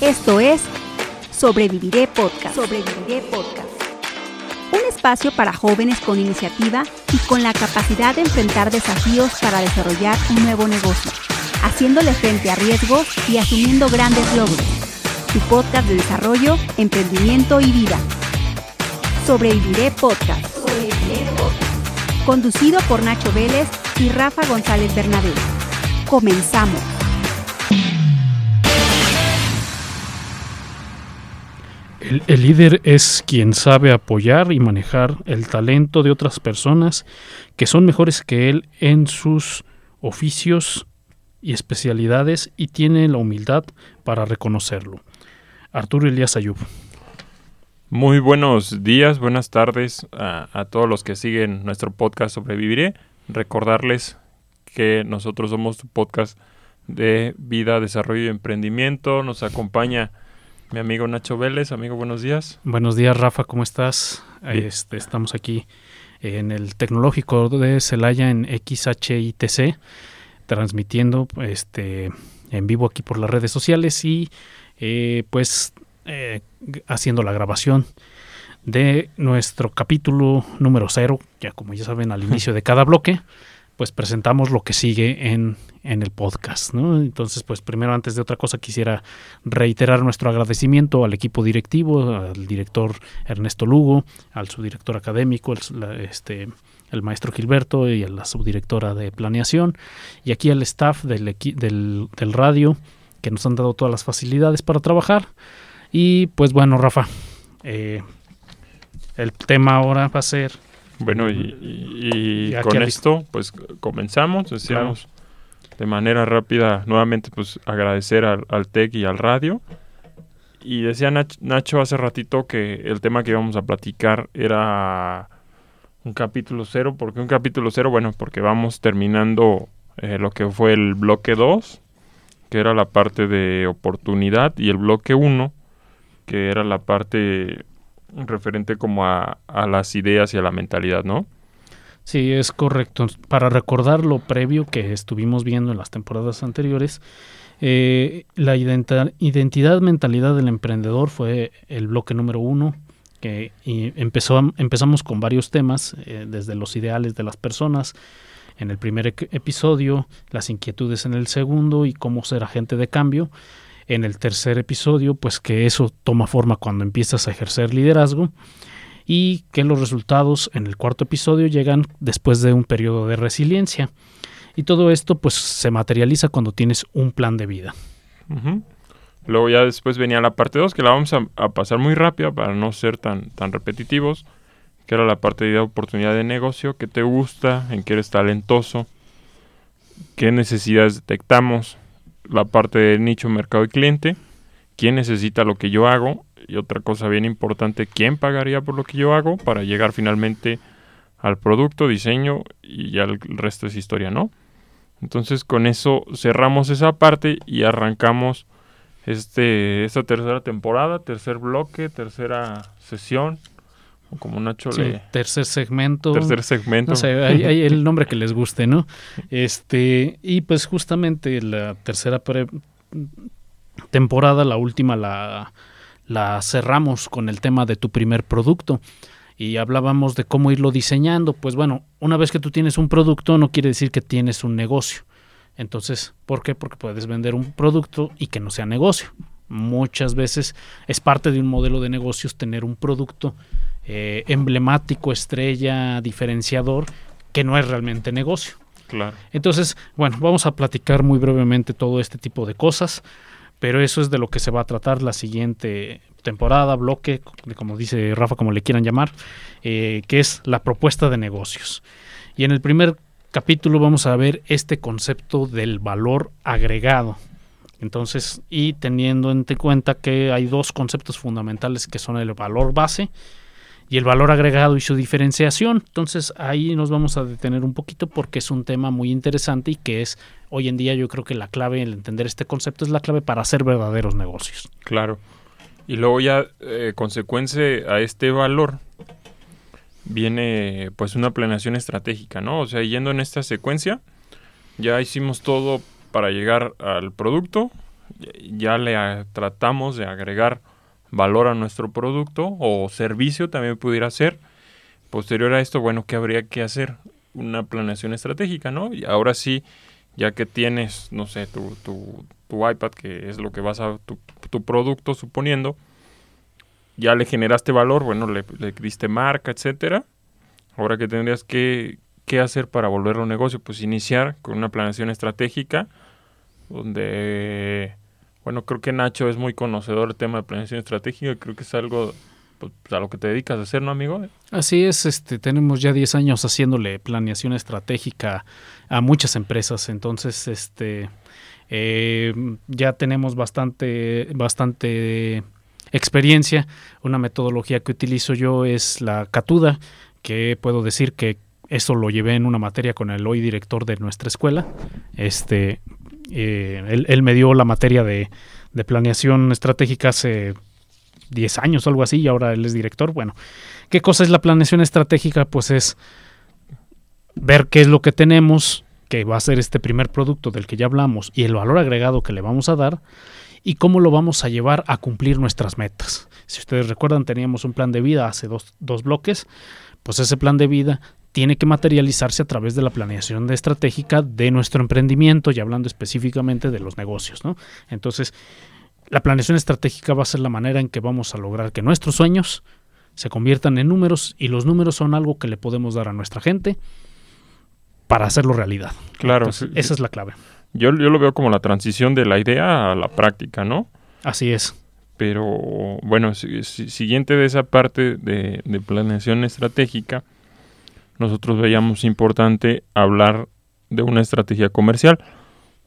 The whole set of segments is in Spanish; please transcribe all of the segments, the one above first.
Esto es Sobreviviré Podcast. Sobreviviré Podcast. Un espacio para jóvenes con iniciativa y con la capacidad de enfrentar desafíos para desarrollar un nuevo negocio, haciéndole frente a riesgos y asumiendo grandes logros. Tu podcast de desarrollo, emprendimiento y vida. Sobreviviré Podcast. Sobreviviré Podcast. Conducido por Nacho Vélez y Rafa González Bernabé. Comenzamos. El, líder es quien sabe apoyar y manejar el talento de otras personas que son mejores que él en sus oficios y especialidades y tiene la humildad para reconocerlo. Arturo Elías Ayub. Muy buenos días, buenas tardes a, a todos los que siguen nuestro podcast Sobreviviré. Recordarles que nosotros somos tu podcast de vida, desarrollo y emprendimiento. Nos acompaña mi amigo Nacho Vélez. Amigo, buenos días. Buenos días, Rafa, ¿cómo estás? Este, estamos aquí en el Tecnológico de Celaya en XHITC, transmitiendo este, en vivo aquí por las redes sociales y eh, pues eh, haciendo la grabación de nuestro capítulo número cero, ya como ya saben al inicio de cada bloque, pues presentamos lo que sigue en, en el podcast. ¿no? Entonces, pues primero, antes de otra cosa, quisiera reiterar nuestro agradecimiento al equipo directivo, al director Ernesto Lugo, al subdirector académico, el, este, el maestro Gilberto y a la subdirectora de planeación, y aquí al staff del, del, del radio, que nos han dado todas las facilidades para trabajar. Y pues bueno, Rafa, eh, el tema ahora va a ser bueno, y, y, y con esto, pues comenzamos. Decíamos claro. de manera rápida, nuevamente, pues agradecer al, al, TEC y al radio. Y decía Nach Nacho hace ratito que el tema que íbamos a platicar era un capítulo cero. ¿Por qué un capítulo cero? Bueno, porque vamos terminando eh, lo que fue el bloque 2, que era la parte de oportunidad, y el bloque 1, que era la parte referente como a, las ideas y a la mentalidad, ¿no? Sí, es correcto. Para recordar lo previo que estuvimos viendo en las temporadas anteriores, eh, la ident identidad, mentalidad del emprendedor fue el bloque número uno, que empezó, empezamos con varios temas, eh, desde los ideales de las personas, en el primer episodio, las inquietudes en el segundo y cómo ser agente de cambio en el tercer episodio, pues que eso toma forma cuando empiezas a ejercer liderazgo y que los resultados en el cuarto episodio llegan después de un periodo de resiliencia. Y todo esto pues se materializa cuando tienes un plan de vida. Uh. Luego ya después venía la parte 2, que la vamos a, pasar muy rápida para no ser tan, tan repetitivos, que era la parte de oportunidad de negocio, que te gusta, en que eres talentoso, qué necesidades detectamos, la parte de nicho, mercado y cliente, quién necesita lo que yo hago y otra cosa bien importante, quién pagaría por lo que yo hago para llegar finalmente al producto, diseño y ya el resto es historia, ¿no? Entonces con eso cerramos esa parte y arrancamos este, esta tercera temporada, tercer bloque, tercera sesión, como Nacho sí, le... Tercer segmento. Tercer segmento. No sé, hay, hay, el nombre que les guste, ¿no? Este, y pues justamente la tercera temporada, la última, la, la cerramos con el tema de tu primer producto y hablábamos de cómo irlo diseñando. Pues bueno, una vez que tú tienes un producto no quiere decir que tienes un negocio. Entonces, ¿por qué? Porque puedes vender un producto y que no sea negocio. Muchas veces es parte de un modelo de negocios tener un producto eh, emblemático, estrella, diferenciador, que no es realmente negocio. Claro. Entonces, bueno, vamos a platicar muy brevemente todo este tipo de cosas, pero eso es de lo que se va a tratar la siguiente temporada, bloque, como dice Rafa, como le quieran llamar, eh, que es la propuesta de negocios. Y en el primer capítulo vamos a ver este concepto del valor agregado. Entonces, y teniendo en cuenta que hay dos conceptos fundamentales que son el valor base y el valor agregado y su diferenciación. Entonces ahí nos vamos a detener un poquito porque es un tema muy interesante y que es hoy en día yo creo que la clave en entender este concepto es la clave para hacer verdaderos negocios. Claro. Y luego ya eh, consecuencia a este valor viene pues una planeación estratégica, ¿no? O sea, yendo en esta secuencia, ya hicimos todo para llegar al producto, ya le tratamos de agregar valor a nuestro producto o servicio también pudiera ser. Posterior a esto, bueno, ¿qué habría que hacer? Una planeación estratégica, ¿no? Y ahora sí, ya que tienes, no sé, tu, tu, tu iPad, que es lo que vas a tu, tu producto, suponiendo, ya le generaste valor, bueno, le, le diste marca, etcétera. Ahora que tendrías que, ¿qué hacer para volverlo un negocio? Pues iniciar con una planeación estratégica, donde, bueno, creo que Nacho es muy conocedor del tema de planeación estratégica, creo que es algo pues, a lo que te dedicas a hacer, ¿no, amigo? Así es, este, tenemos ya 10 años haciéndole planeación estratégica a muchas empresas, entonces este, eh, ya tenemos bastante, bastante experiencia. Una metodología que utilizo yo es la Catuda, que puedo decir que eso lo llevé en una materia con el hoy director de nuestra escuela. Este, eh, él, me dio la materia de, planeación estratégica hace 10 años o algo así y ahora él es director. Bueno, ¿qué cosa es la planeación estratégica? Pues es ver qué es lo que tenemos, que va a ser este primer producto del que ya hablamos y el valor agregado que le vamos a dar y cómo lo vamos a llevar a cumplir nuestras metas. Si ustedes recuerdan, teníamos un plan de vida hace dos bloques, pues ese plan de vida tiene que materializarse a través de la planeación de estratégica de nuestro emprendimiento y hablando específicamente de los negocios, ¿no? Entonces, la planeación estratégica va a ser la manera en que vamos a lograr que nuestros sueños se conviertan en números y los números son algo que le podemos dar a nuestra gente para hacerlo realidad. Claro, Entonces, esa es la clave. Yo, yo lo veo como la transición de la idea a la práctica, ¿no? Así es. Pero bueno, si- si- siguiente de esa parte de, de planeación estratégica, nosotros veíamos importante hablar de una estrategia comercial.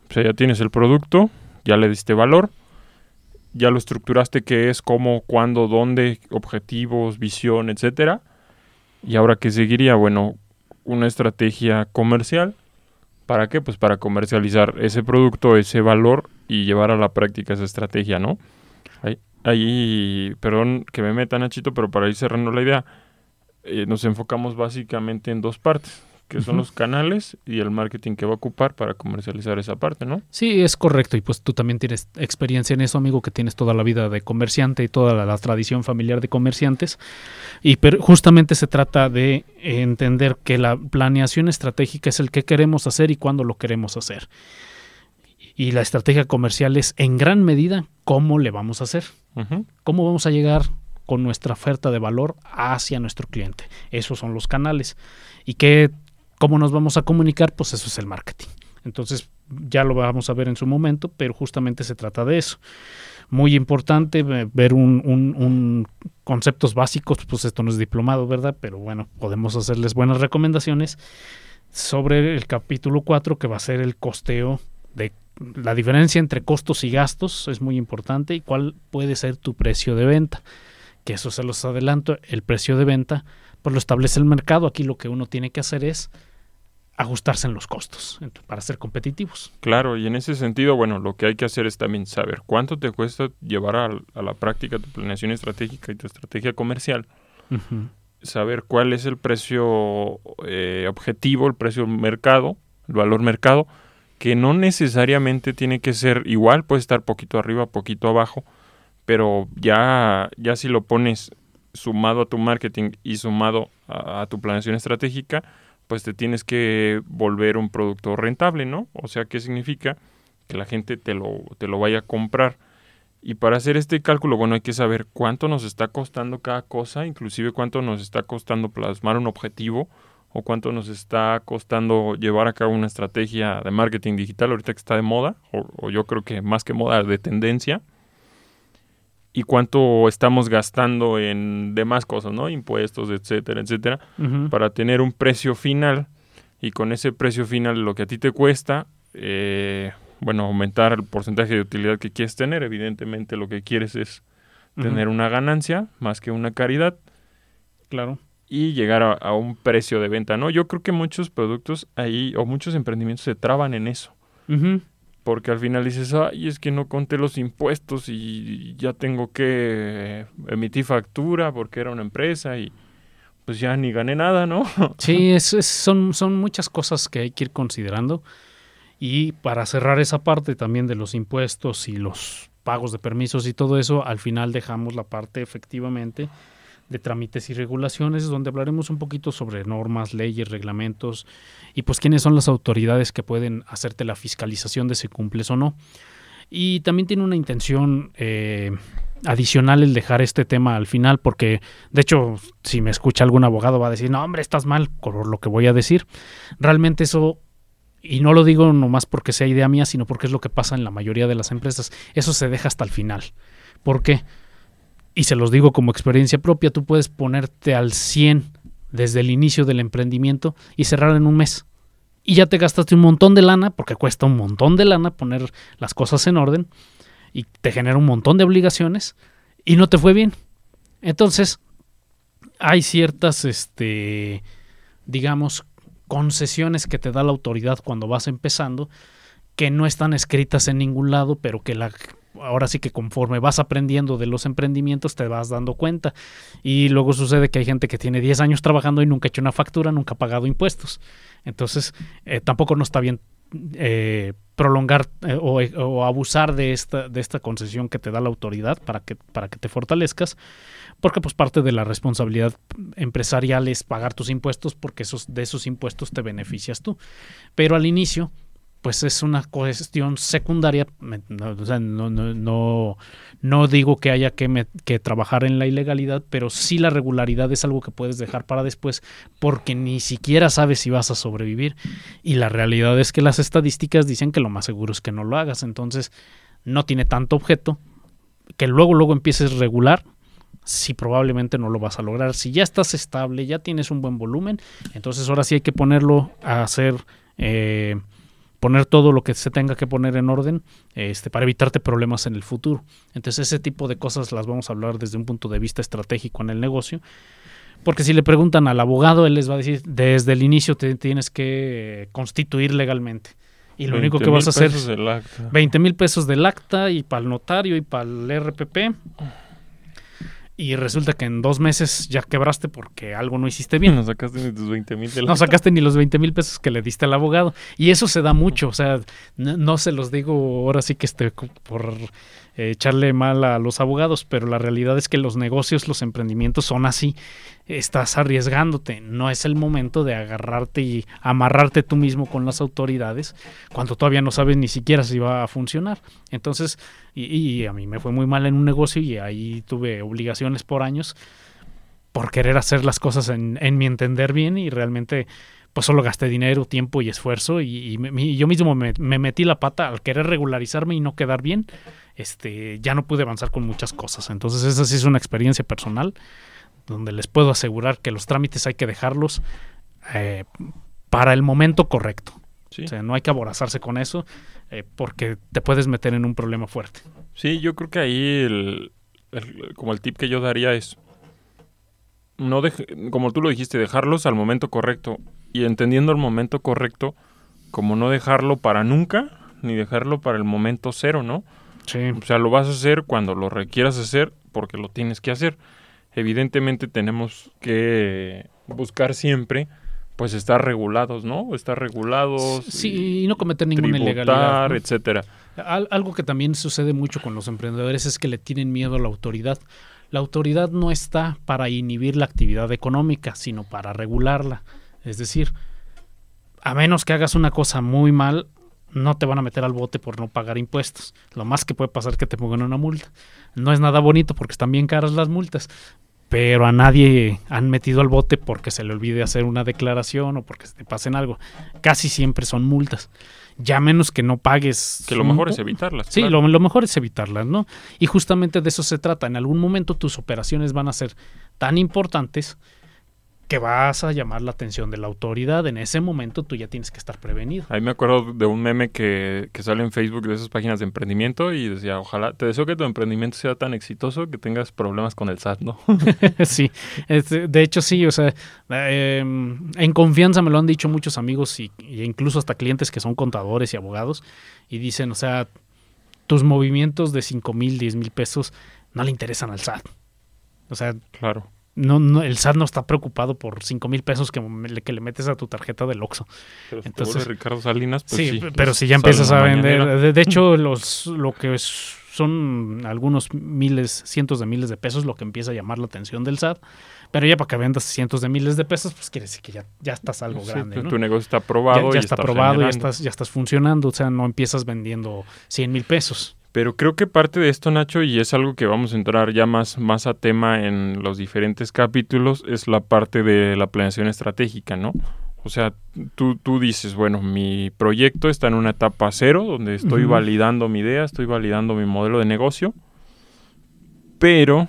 O sea, ya tienes el producto, ya le diste valor, ya lo estructuraste qué es, cómo, cuándo, dónde, objetivos, visión, etcétera. Y ahora qué seguiría, bueno, una estrategia comercial. ¿Para qué? Pues para comercializar ese producto, ese valor y llevar a la práctica esa estrategia, ¿no? Ahí, ahí, perdón que me meta Nachito, pero para ir cerrando la idea, eh, nos enfocamos básicamente en dos partes, que son los canales y el marketing que va a ocupar para comercializar esa parte, ¿no? Sí, es correcto. Y pues tú también tienes experiencia en eso, amigo, que tienes toda la vida de comerciante y toda la, la tradición familiar de comerciantes. Y pero justamente se trata de entender que la planeación estratégica es el que queremos hacer y cuándo lo queremos hacer. Y la estrategia comercial es en gran medida cómo le vamos a hacer. Cómo vamos a llegar con nuestra oferta de valor hacia nuestro cliente. Esos son los canales. ¿Y qué, cómo nos vamos a comunicar? Pues eso es el marketing. Entonces, ya lo vamos a ver en su momento, pero justamente se trata de eso. Muy importante eh, ver un, conceptos básicos, pues esto no es diplomado, ¿verdad? Pero bueno, podemos hacerles buenas recomendaciones sobre el capítulo 4, que va a ser el costeo de la diferencia entre costos y gastos es muy importante y cuál puede ser tu precio de venta. Que eso se los adelanto, el precio de venta pues lo establece el mercado. Aquí lo que uno tiene que hacer es ajustarse en los costos para ser competitivos. Claro, y en ese sentido, bueno, lo que hay que hacer es también saber cuánto te cuesta llevar a, la práctica tu planeación estratégica y tu estrategia comercial. Saber cuál es el precio eh, objetivo, el precio mercado, el valor mercado, que no necesariamente tiene que ser igual, puede estar poquito arriba, poquito abajo, pero ya, ya si lo pones sumado a tu marketing y sumado a, tu planeación estratégica, pues te tienes que volver un producto rentable, ¿no? O sea, ¿qué significa? Que la gente te lo, te lo vaya a comprar. Y para hacer este cálculo, bueno, hay que saber cuánto nos está costando cada cosa, inclusive cuánto nos está costando plasmar un objetivo o cuánto nos está costando llevar a cabo una estrategia de marketing digital ahorita que está de moda, o, o yo creo que más que moda, de tendencia, y cuánto estamos gastando en demás cosas, ¿no? Impuestos, etcétera, etcétera, para tener un precio final y con ese precio final lo que a ti te cuesta, eh, bueno, aumentar el porcentaje de utilidad que quieres tener. Evidentemente lo que quieres es tener una ganancia más que una caridad Claro. y llegar a, a un precio de venta, ¿no? Yo creo que muchos productos ahí o muchos emprendimientos se traban en eso. Ujú. Porque al final dices, ay, es que no conté los impuestos y ya tengo que emitir factura porque era una empresa y pues ya ni gané nada, ¿no? Sí, es- es- son, son muchas cosas que hay que ir considerando. Y para cerrar esa parte también de los impuestos y los pagos de permisos y todo eso, al final dejamos la parte efectivamente de trámites y regulaciones, donde hablaremos un poquito sobre normas, leyes, reglamentos y pues quiénes son las autoridades que pueden hacerte la fiscalización de si cumples o no. Y también tiene una intención eh, adicional el dejar este tema al final, porque de hecho, si me escucha algún abogado va a decir, no, hombre, estás mal por lo que voy a decir. Realmente eso, y no lo digo nomás porque sea idea mía, sino porque es lo que pasa en la mayoría de las empresas, eso se deja hasta el final. ¿Por qué? Y se los digo como experiencia propia, tú puedes ponerte al 100 desde el inicio del emprendimiento y cerrar en un mes. Y ya te gastaste un montón de lana, porque cuesta un montón de lana poner las cosas en orden, y te genera un montón de obligaciones, y no te fue bien. Entonces, hay ciertas, este, digamos, concesiones que te da la autoridad cuando vas empezando, que no están escritas en ningún lado, pero que la ahora sí que conforme vas aprendiendo de los emprendimientos te vas dando cuenta. Y luego sucede que hay gente que tiene 10 años trabajando y nunca ha hecho una factura, nunca ha pagado impuestos. Entonces, eh, tampoco no está bien eh, prolongar eh, o, o, abusar de esta, de esta concesión que te da la autoridad para que, para que te fortalezcas, porque pues parte de la responsabilidad empresarial es pagar tus impuestos porque esos, de esos impuestos te beneficias tú. Pero al inicio pues es una cuestión secundaria. No, no, no, digo que haya que, que, trabajar en la ilegalidad, pero sí la regularidad es algo que puedes dejar para después porque ni siquiera sabes si vas a sobrevivir. Y la realidad es que las estadísticas dicen que lo más seguro es que no lo hagas. Entonces no tiene tanto objeto que luego, luego empieces regular. Si probablemente no lo vas a lograr. Si ya estás estable, ya tienes un buen volumen, entonces ahora sí hay que ponerlo a hacer eh, poner todo lo que se tenga que poner en orden este, para evitarte problemas en el futuro. Entonces ese tipo de cosas las vamos a hablar desde un punto de vista estratégico en el negocio. Porque si le preguntan al abogado, él les va a decir, desde el inicio te tienes que constituir legalmente. Y lo único que vas a hacer es 20 mil pesos del acta y para el notario y para el RPP y resulta que en dos meses ya quebraste porque algo no hiciste bien. No sacaste ni tus 20 mil. No sacaste ni los 20 mil pesos que le diste al abogado. Y eso se da mucho, o sea, no, se los digo ahora sí que esté por eh, echarle mal a los abogados, pero la realidad es que los negocios, los emprendimientos son así. Estás arriesgándote, no es el momento de agarrarte y amarrarte tú mismo con las autoridades cuando todavía no sabes ni siquiera si va a funcionar. Entonces, y, a mí me fue muy mal en un negocio y ahí tuve obligaciones por años por querer hacer las cosas en, mi entender bien y realmente pues solo gasté dinero, tiempo y esfuerzo y, yo mismo me, metí la pata al querer regularizarme y no quedar bien este, ya no pude avanzar con muchas cosas. Entonces esa sí es una experiencia personal donde les puedo asegurar que los trámites hay que dejarlos eh, para el momento correcto. O sea, no hay que aborazarse con eso eh, porque te puedes meter en un problema fuerte. Sí, yo creo que ahí el, como el tip que yo daría es no como tú lo dijiste, dejarlos al momento correcto y entendiendo el momento correcto como no dejarlo para nunca ni dejarlo para el momento cero, ¿no? O sea, lo vas a hacer cuando lo requieras hacer porque lo tienes que hacer. Evidentemente tenemos que buscar siempre pues estar regulados, ¿no? Estar regulados. Sí, y no cometer ninguna ilegalidad. etcétera. algo que también sucede mucho con los emprendedores es que le tienen miedo a la autoridad. La autoridad no está para inhibir la actividad económica, sino para regularla. Es decir, a menos que hagas una cosa muy mal, no te van a meter al bote por no pagar impuestos. Lo más que puede pasar es que te pongan una multa. No es nada bonito porque están bien caras las multas, pero a nadie han metido al bote porque se le olvide hacer una declaración o porque se te pasen algo. Casi siempre son multas. Ya menos que no pagues. Que lo mejor es evitarlas. Sí, lo, lo mejor es evitarlas, ¿no? Y justamente de eso se trata. En algún momento tus operaciones van a ser tan importantes que vas a llamar la atención de la autoridad. En ese momento tú ya tienes que estar prevenido. Ahí me acuerdo de un meme que, que, sale en Facebook de esas páginas de emprendimiento y decía, ojalá, te deseo que tu emprendimiento sea tan exitoso que tengas problemas con el SAT, ¿no? sí, de hecho sí, o sea, em, en confianza me lo han dicho muchos amigos y, y incluso hasta clientes que son contadores y abogados y dicen, o sea, tus movimientos de 5 mil, 10 mil pesos no le interesan al SAT. O sea, claro no, no, el SAT no está preocupado por 5 mil pesos que, le- que le metes a tu tarjeta del Oxxo. Pero si te Entonces- Ricardo Salinas, pues sí, sí. pero pues si ya empiezas a vender, de, de hecho, los lo que es- son algunos miles, cientos de miles de pesos lo que empieza a llamar la atención del SAT, pero ya para que vendas cientos de miles de pesos, pues quiere decir que ya, ya estás algo Sí, grande, tu, ¿no? tu negocio está Ya, aprobado. ya y está aprobado, ya estás, ya estás funcionando, o sea, no empiezas vendiendo 100 mil pesos. Pero creo que parte de esto, Nacho, y es algo que vamos a entrar ya más, más a tema en los diferentes capítulos, es la parte de la planeación estratégica, ¿no? O sea, tú, tú dices, bueno, mi proyecto está en una etapa cero, donde estoy validando mi idea, estoy validando mi modelo de negocio, pero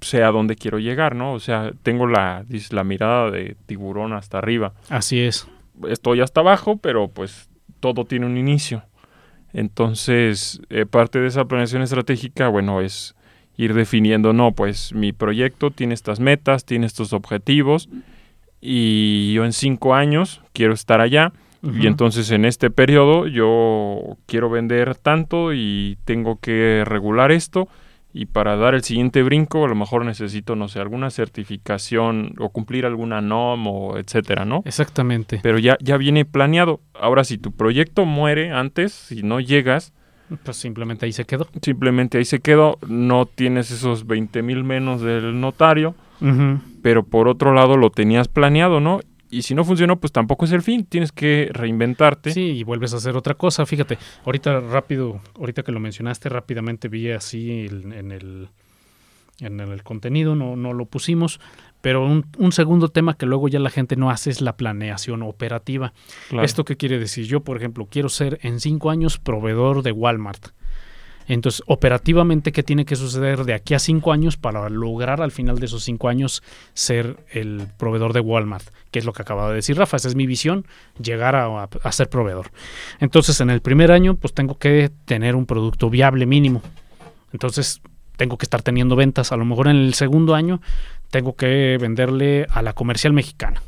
sé a dónde quiero llegar, ¿no? O sea, tengo la, la mirada de tiburón hasta arriba Así es. estoy hasta abajo, pero pues todo tiene un inicio. Entonces, eh, parte de esa planeación estratégica, bueno, es ir definiendo, no, pues mi proyecto tiene estas metas, tiene estos objetivos y yo en cinco años quiero estar allá. Y entonces en este periodo yo quiero vender tanto y tengo que regular esto y para dar el siguiente brinco a lo mejor necesito, no sé, alguna certificación o cumplir alguna NOM o etcétera, ¿no? Exactamente. pero ya, ya viene planeado. Ahora, si tu proyecto muere antes, si no llegas, Pues simplemente ahí se quedó. simplemente ahí se quedó, no tienes esos 20 mil menos del notario, pero por otro lado lo tenías planeado, ¿no? Y si no funcionó, pues tampoco es el fin, tienes que reinventarte. Sí, y vuelves a hacer otra cosa. Fíjate, ahorita rápido, ahorita que lo mencionaste, rápidamente vi así en el en el contenido, no, no lo pusimos, pero un, un segundo tema que luego ya la gente no hace es la planeación operativa. Claro. ¿Esto qué quiere decir? Yo, por ejemplo, quiero ser en cinco años proveedor de Walmart. Entonces, operativamente, ¿qué tiene que suceder de aquí a cinco años para lograr al final de esos cinco años ser el proveedor de Walmart? Que es lo que acaba de decir Rafa, esa es mi visión, llegar a, a- ser proveedor. Entonces, en el primer año, pues tengo que tener un producto viable mínimo. Entonces, tengo que estar teniendo ventas. A lo mejor en el segundo año, tengo que venderle a la comercial mexicana.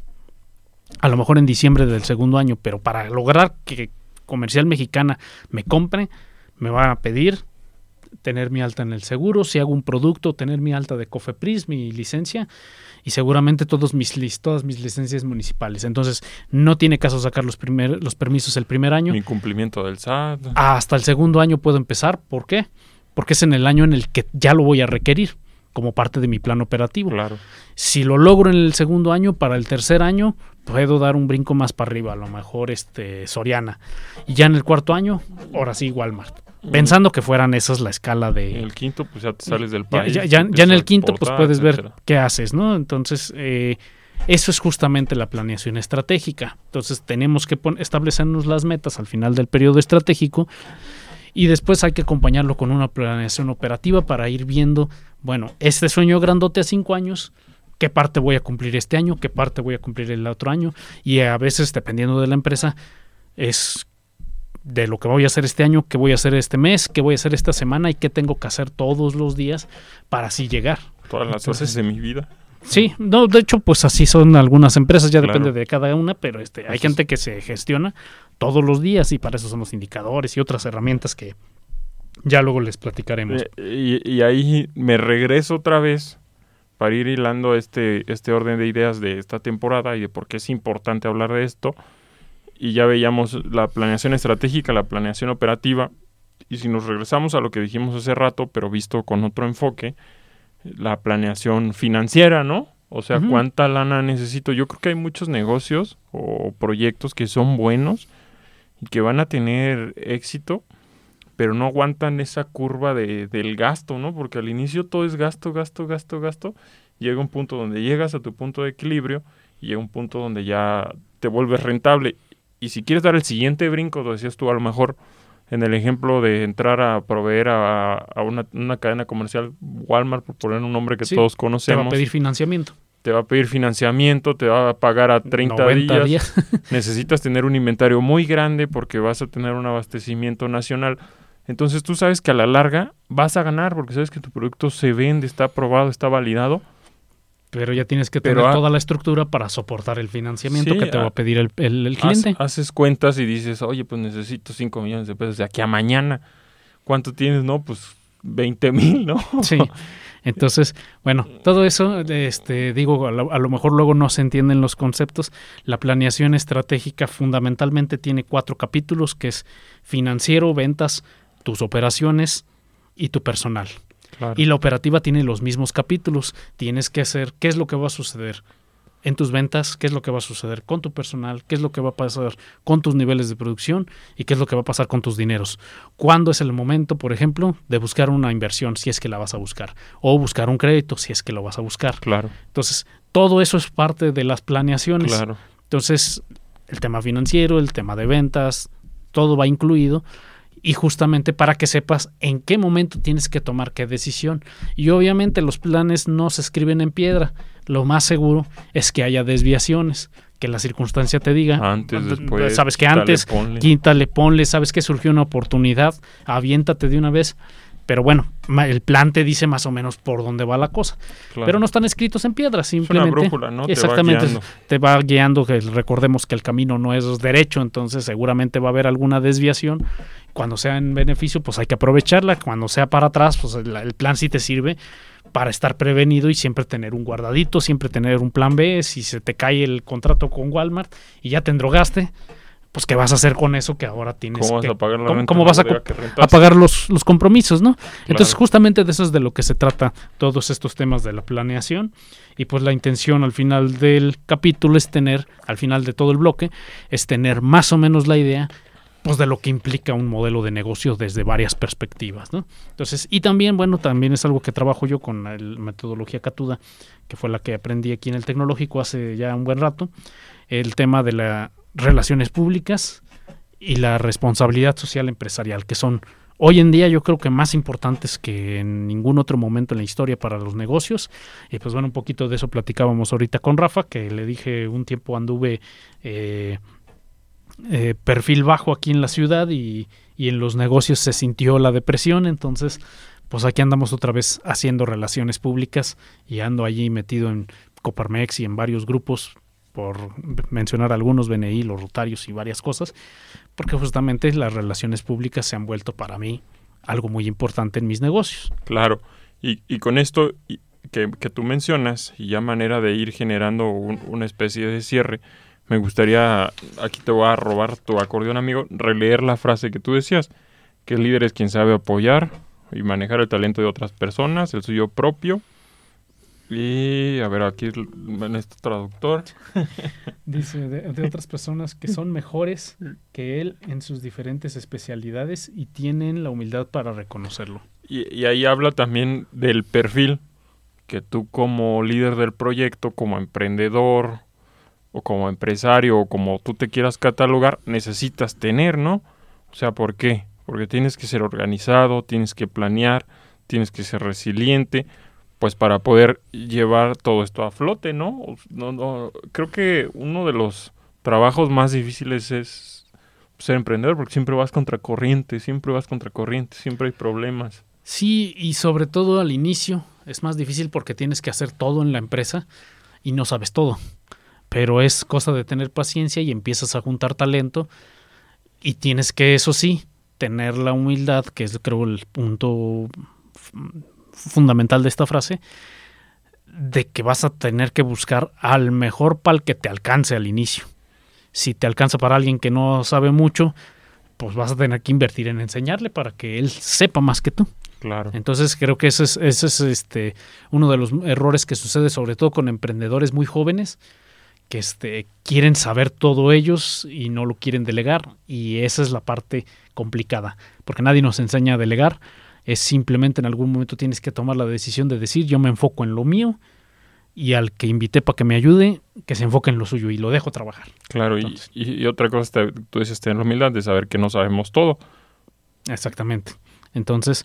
A lo mejor en diciembre del segundo año, pero para lograr que comercial mexicana me compre, me van a pedir tener mi alta en el seguro, si hago un producto, tener mi alta de Cofepris, mi licencia y seguramente todos mis todas mis licencias municipales. Entonces, no tiene caso sacar los, primer, los permisos el primer año. Mi cumplimiento del SAT. Hasta el segundo año puedo empezar. ¿Por qué? Porque es en el año en el que ya lo voy a requerir como parte de mi plan operativo. Claro. Si lo logro en el segundo año, para el tercer año puedo dar un brinco más para arriba, a lo mejor este Soriana. Y ya en el cuarto año, ahora sí Walmart. Pensando que fueran esas la escala En de... el quinto, pues ya te sales del país. ya- ya- ya en el quinto, pues puedes ver qué haces, ¿no? Entonces, eh, eso es justamente la planeación estratégica. Entonces, tenemos que establecernos las metas al final del periodo estratégico y después hay que acompañarlo con una planeación operativa para ir viendo, bueno, este sueño grandote a cinco años, qué parte voy a cumplir este año, qué parte voy a cumplir el otro año y a veces, dependiendo de la empresa, es de lo que voy a hacer este año, qué voy a hacer este mes, qué voy a hacer esta semana y qué tengo que hacer todos los días para así llegar. Todas las Entonces- horas de mi vida. Sí, no, de hecho, pues así son algunas empresas, ya Claro. depende de cada una, pero este, hay Entonces- gente que se gestiona todos los días y para eso son los indicadores y otras herramientas que ya luego les platicaremos. Eh, y, y ahí me regreso otra vez para ir hilando este, este orden de ideas de esta temporada y de por qué es importante hablar de esto. Y ya veíamos la planeación estratégica, la planeación operativa. Y si nos regresamos a lo que dijimos hace rato, pero visto con otro enfoque, la planeación financiera, ¿no? O sea, cuánta lana necesito. Yo creo que hay muchos negocios o proyectos que son buenos y que van a tener éxito, pero no aguantan esa curva de, del gasto, ¿no? Porque al inicio todo es gasto, gasto, gasto, gasto. Llega un punto donde llegas a tu punto de equilibrio y llega un punto donde ya te vuelves rentable. Y si quieres dar el siguiente brinco, lo decías tú, a lo mejor en el ejemplo de entrar a proveer a, a una, una cadena comercial, Walmart, por poner un nombre que Sí, todos Te conocemos, va a pedir financiamiento. te va a pedir financiamiento, te va a pagar a 30 90 días. días. Necesitas tener un inventario muy grande porque vas a tener un abastecimiento nacional. Entonces tú sabes que a la larga vas a ganar porque sabes que tu producto se vende, está aprobado, está validado. Pero ya tienes que tener toda la estructura para soportar el financiamiento Sí, que te va ha- a pedir el, el- el Haz- cliente. haces cuentas y dices, oye, pues necesito 5 millones de pesos de aquí a mañana. ¿Cuánto tienes? No, pues 20 mil, ¿no? Sí. Entonces, bueno, todo eso, este, digo, a lo, a lo, mejor luego no se entienden los conceptos. La planeación estratégica fundamentalmente tiene cuatro capítulos, que es financiero, ventas, tus operaciones y tu personal. Claro. Y la operativa tiene los mismos capítulos. Tienes que hacer qué es lo que va a suceder en tus ventas, qué es lo que va a suceder con tu personal, qué es lo que va a pasar con tus niveles de producción y qué es lo que va a pasar con tus dineros. ¿Cuándo es el momento, por ejemplo, de buscar una inversión si es que la vas a buscar? O buscar un crédito si es que lo vas a buscar. Claro. Entonces, todo eso es parte de las planeaciones. Claro. Entonces, el tema financiero, el tema de ventas, todo va incluido y justamente para que sepas en qué momento tienes que tomar qué decisión. Y obviamente los planes no se escriben en piedra. Lo más seguro es que haya desviaciones, que la circunstancia te diga. Antes, después. Sabes que antes, ponle. quítale, ponle, sabes que surgió una oportunidad, aviéntate de una vez. Pero bueno, el plan te dice más o menos por dónde va la cosa. Claro. Pero no están escritos en piedra, simplemente. Es una brújula, ¿no? Exactamente. Te va guiando. Te va guiando, que recordemos que el camino no es derecho, entonces seguramente va a haber alguna desviación. Cuando sea en beneficio, pues hay que aprovecharla. Cuando sea para atrás, pues el, el plan sí te sirve para estar prevenido y siempre tener un guardadito, siempre tener un plan B. Si se te cae el contrato con Walmart y ya te endrogaste, pues qué vas a hacer con eso que ahora tienes ¿Cómo que, vas a pagar la ¿cómo, cómo vas a, a pagar los, los compromisos, ¿no? Entonces, justamente de eso es de lo que se trata todos estos temas de la planeación. Y pues la intención al final del capítulo es tener, al final de todo el bloque, es tener más o menos la idea pues de lo que implica un modelo de negocio desde varias perspectivas, ¿no? Entonces, y también, bueno, también es algo que trabajo yo con la metodología Catuda, que fue la que aprendí aquí en el tecnológico hace ya un buen rato, el tema de las relaciones públicas y la responsabilidad social empresarial, que son hoy en día yo creo que más importantes que en ningún otro momento en la historia para los negocios. Y pues bueno, un poquito de eso platicábamos ahorita con Rafa, que le dije un tiempo anduve eh, eh, perfil bajo aquí en la ciudad y, y en los negocios se sintió la depresión, entonces pues aquí andamos otra vez haciendo relaciones públicas y ando allí metido en Coparmex y en varios grupos por mencionar algunos, BNI, los Rotarios y varias cosas, porque justamente las relaciones públicas se han vuelto para mí algo muy importante en mis negocios. Claro. Y, con esto que, tú mencionas, y ya manera de ir generando un- una especie de cierre, me gustaría, aquí te voy a robar tu acordeón, amigo, releer la frase que tú decías, que el líder es quien sabe apoyar y manejar el talento de otras personas, el suyo propio. Y a ver, aquí en este traductor. Dice de, otras personas que son mejores que él en sus diferentes especialidades y tienen la humildad para reconocerlo. Y, y ahí habla también del perfil que tú como líder del proyecto, como emprendedor o como empresario o como tú te quieras catalogar, necesitas tener, ¿no? O sea, ¿por qué? Porque tienes que ser organizado, tienes que planear, tienes que ser resiliente, pues para poder llevar todo esto a flote, ¿no? no, no creo que uno de los trabajos más difíciles es ser emprendedor, porque siempre vas contra corriente, siempre vas contra corriente, siempre hay problemas. Sí, y sobre todo al inicio es más difícil porque tienes que hacer todo en la empresa y no sabes todo. Pero es cosa de tener paciencia y empiezas a juntar talento y tienes que, eso sí, tener la humildad, que es creo el punto fundamental de esta frase, de que vas a tener que buscar al mejor pal que te alcance al inicio. Si te alcanza para alguien que no sabe mucho, pues vas a tener que invertir en enseñarle para que él sepa más que tú. Claro. Entonces creo que ese es, ese es este, uno de los errores que sucede sobre todo con emprendedores muy jóvenes que este, quieren saber todo ellos y no lo quieren delegar y esa es la parte complicada porque nadie nos enseña a delegar es simplemente en algún momento tienes que tomar la decisión de decir yo me enfoco en lo mío y al que invité para que me ayude que se enfoque en lo suyo y lo dejo trabajar Claro, y, otra cosa, te- tú dices tener la humildad de saber que no sabemos todo. Exactamente. Entonces,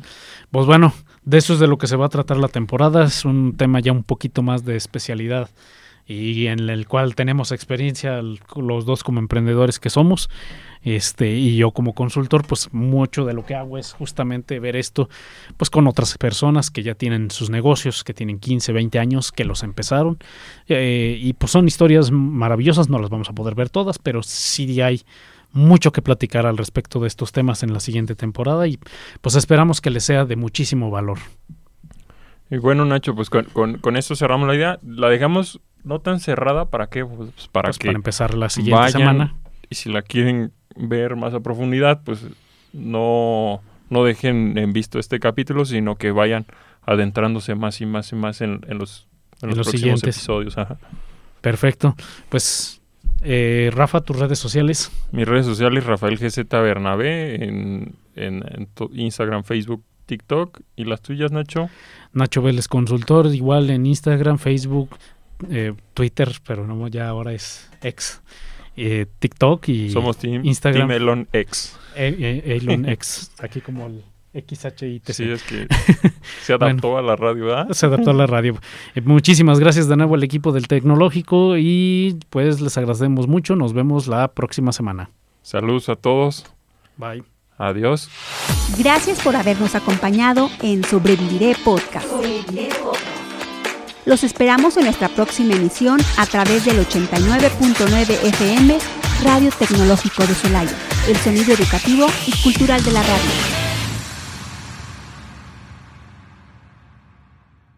pues bueno, de eso es de lo que se va a tratar la temporada. Es un tema ya un poquito más de especialidad y en el cual tenemos experiencia los dos como emprendedores que somos. Este, y yo como consultor, pues mucho de lo que hago es justamente ver esto pues con otras personas que ya tienen sus negocios, que tienen 15, 20 años, que los empezaron. Eh, y pues son historias maravillosas, no las vamos a poder ver todas, pero sí hay mucho que platicar al respecto de estos temas en la siguiente temporada y pues esperamos que les sea de muchísimo valor. Y bueno, Nacho, pues con, con, con esto cerramos la idea. La dejamos no tan cerrada, ¿para qué? Pues para Pues que para empezar la siguiente vayan semana. y si la quieren ver más a profundidad, pues no, no dejen en visto este capítulo, sino que vayan adentrándose más y más y más en, en los, en En los los próximos siguientes. episodios. ajá. Perfecto. Pues, eh, Rafa, tus redes sociales. Mis redes sociales, Rafael GZ Bernabé, en, en, Instagram, Facebook, TikTok. ¿Y las tuyas, Nacho? Nacho Vélez Consultor, igual en Instagram, Facebook, eh, Twitter, pero no, ya ahora es ex, eh, TikTok y Somos Team, Instagram. team Elon X. eh, eh, Elon X, aquí como el XHITC. Sí, es que se adaptó a la radio, ¿verdad? Se adaptó a la radio. Eh, muchísimas gracias de nuevo al equipo del Tecnológico y pues les agradecemos mucho. Nos vemos la próxima semana. Saludos a todos. Bye. Adiós. Gracias por habernos acompañado en Sobreviviré Podcast. Los esperamos en nuestra próxima emisión a través del 89.9 FM Radio Tecnológico de Celaya, el sonido educativo y cultural de la radio.